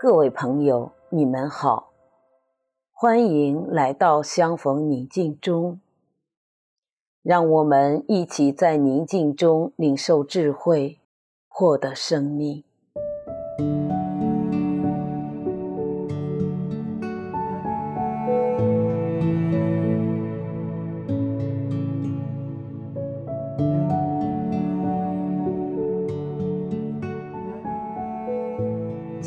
各位朋友，你们好，欢迎来到相逢宁静中。让我们一起在宁静中领受智慧，获得生命。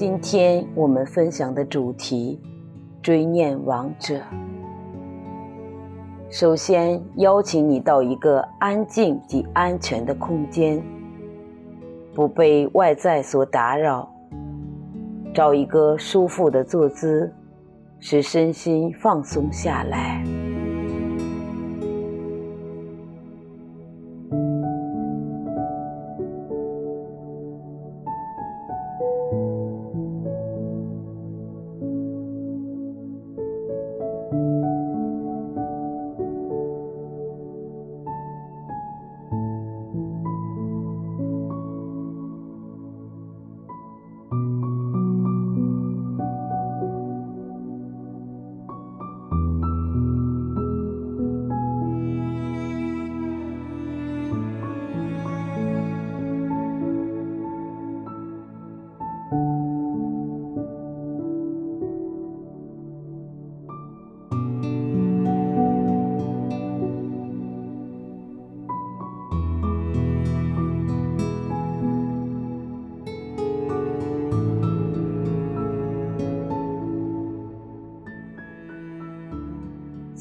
今天我们分享的主题：追念亡者。首先，邀请你到一个安静及安全的空间，不被外在所打扰，找一个舒服的坐姿，使身心放松下来。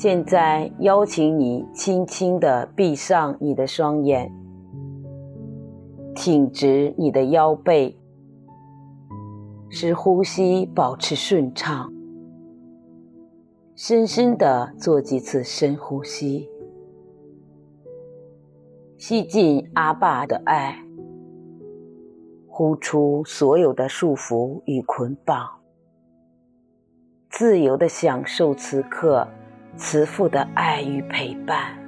现在邀请你轻轻地闭上你的双眼，挺直你的腰背，使呼吸保持顺畅。深深地做几次深呼吸，吸进阿爸的爱，呼出所有的束缚与捆绑，自由地享受此刻。慈父的爱与陪伴。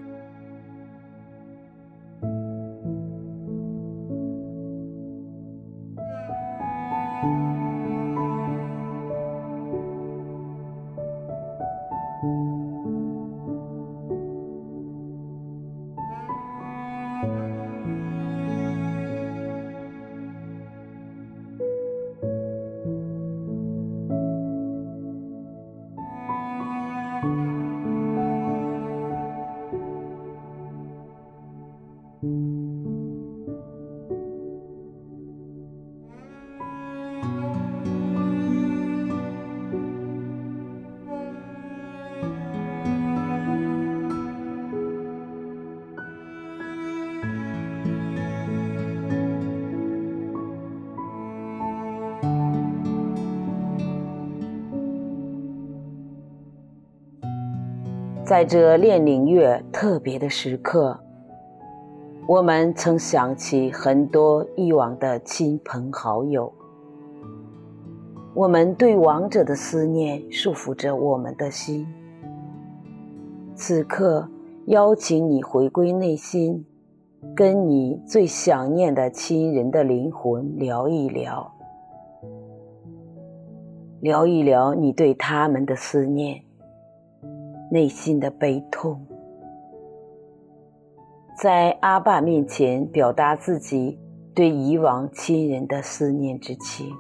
在这恋灵月特别的时刻，我们曾想起很多以往的亲朋好友，我们对亡者的思念束缚着我们的心。此刻，邀请你回归内心，跟你最想念的亲人的灵魂聊一聊，聊一聊你对他们的思念。内心的悲痛。在阿爸面前表达自己对以往亲人的思念之情。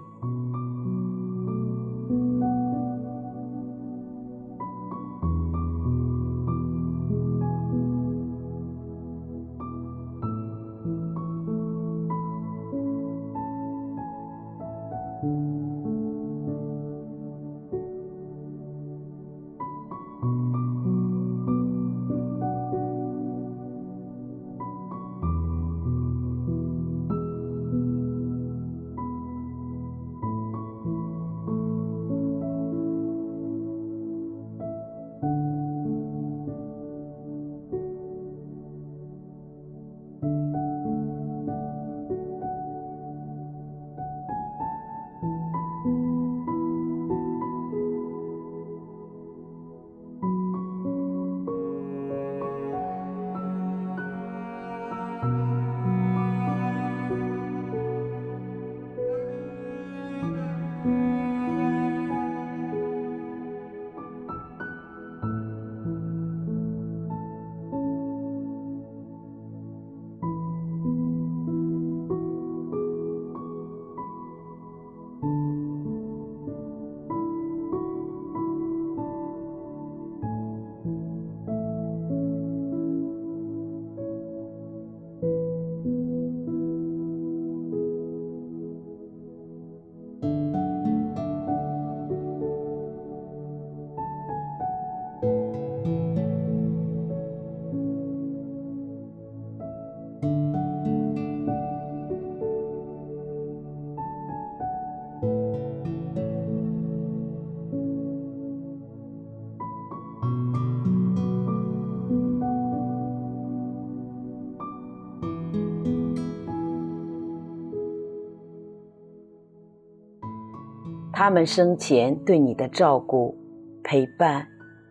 他们生前对你的照顾、陪伴、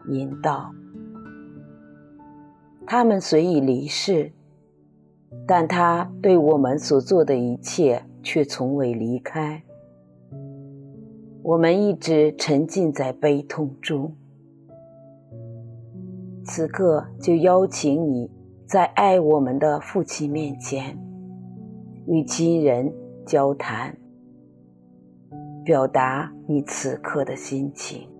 引导。他们虽已离世，但他对我们所做的一切却从未离开。我们一直沉浸在悲痛中。此刻，就邀请你在爱我们的父亲面前，与亲人交谈，表达你此刻的心情。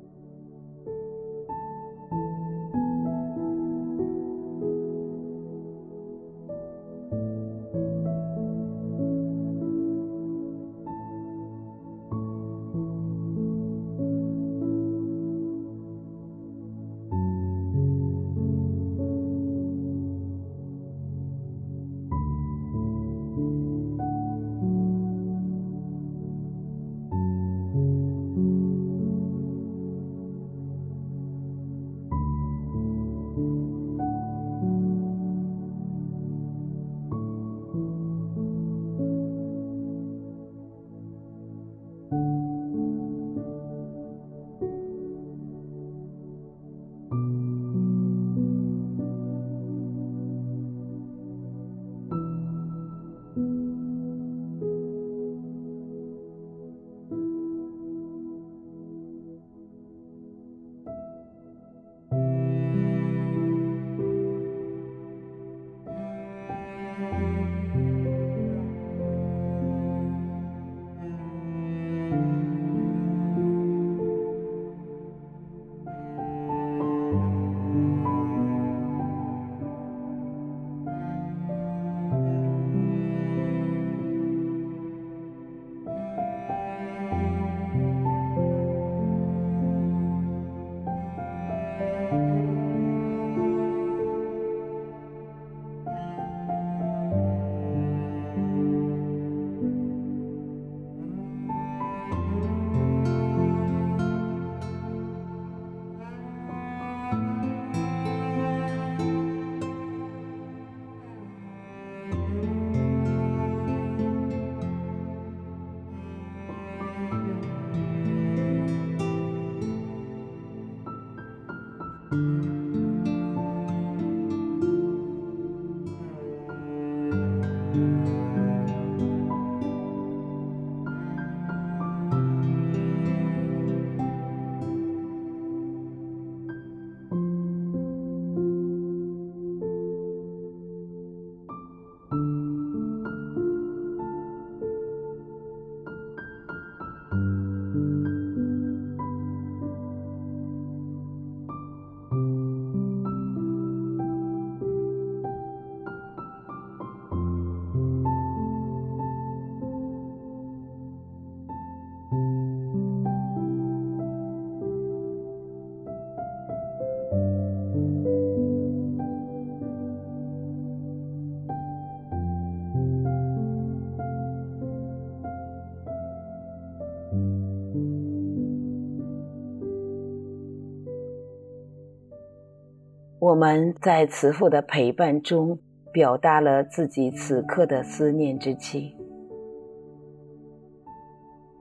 我们在慈父的陪伴中，表达了自己此刻的思念之情。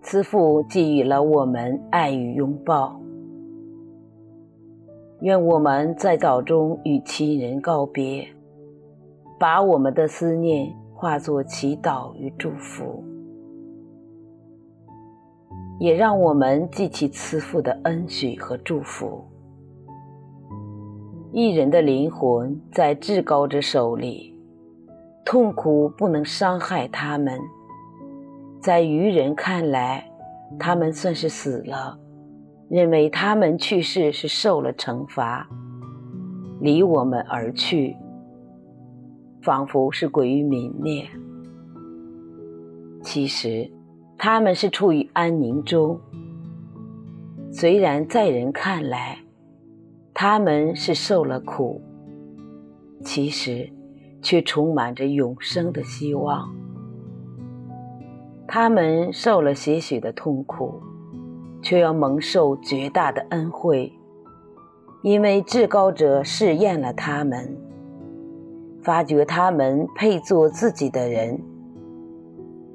慈父给予了我们爱与拥抱。愿我们在早中与亲人告别，把我们的思念化作祈祷与祝福，也让我们记起慈父的恩许和祝福。一人的灵魂在至高者手里，痛苦不能伤害他们。在愚人看来，他们算是死了，认为他们去世是受了惩罚，离我们而去，仿佛是归于泯灭。其实，他们是处于安宁中。虽然在人看来，他们是受了苦，其实却充满着永生的希望。他们受了些许的痛苦，却要蒙受绝大的恩惠，因为至高者试验了他们，发觉他们配做自己的人。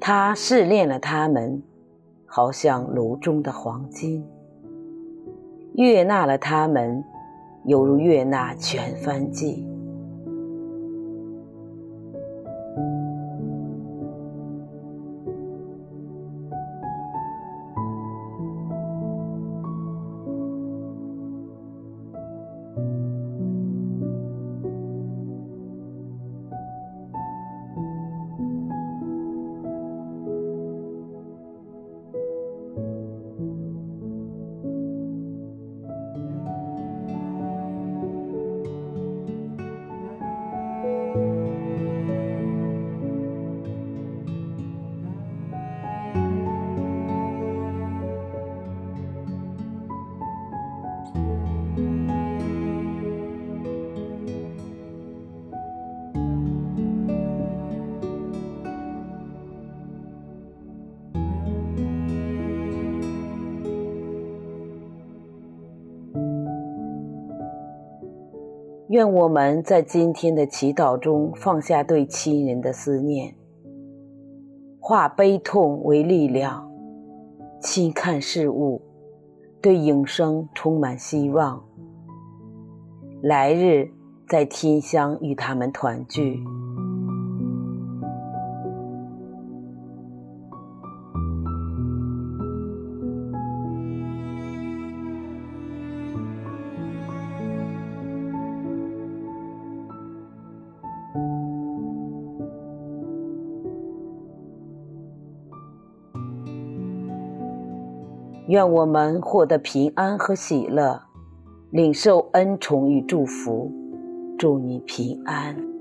他试炼了他们，好像炉中的黄金，悦纳了他们，犹如月纳全帆际。愿我们在今天的祈祷中放下对亲人的思念，化悲痛为力量，亲看事物，对永生充满希望。来日在天乡与他们团聚。愿我们获得平安和喜乐，领受恩宠与祝福。祝你平安。